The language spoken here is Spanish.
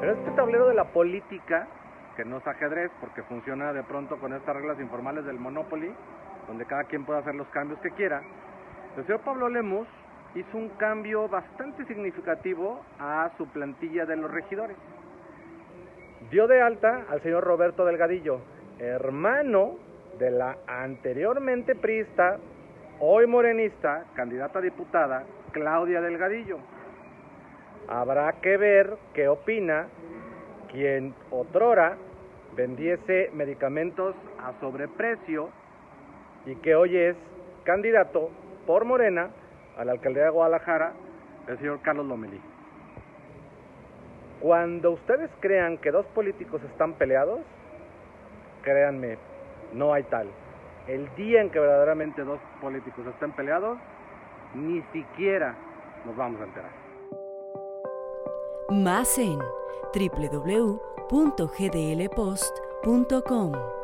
Pero este tablero de la política, que no es ajedrez, porque funciona de pronto con estas reglas informales del Monopoly, donde cada quien puede hacer los cambios que quiera, el señor Pablo Lemus hizo un cambio bastante significativo a su plantilla de los regidores. Dio de alta al señor Roberto Delgadillo, hermano de la anteriormente priista, hoy morenista, candidata a diputada, Claudia Delgadillo. Habrá que ver qué opina quien otrora vendiese medicamentos a sobreprecio y que hoy es candidato por Morena a la alcaldía de Guadalajara, el señor Carlos Lomelí. Cuando ustedes crean que dos políticos están peleados, créanme, no hay tal. El día en que verdaderamente dos políticos estén peleados, ni siquiera nos vamos a enterar. Más en www.gdlpost.com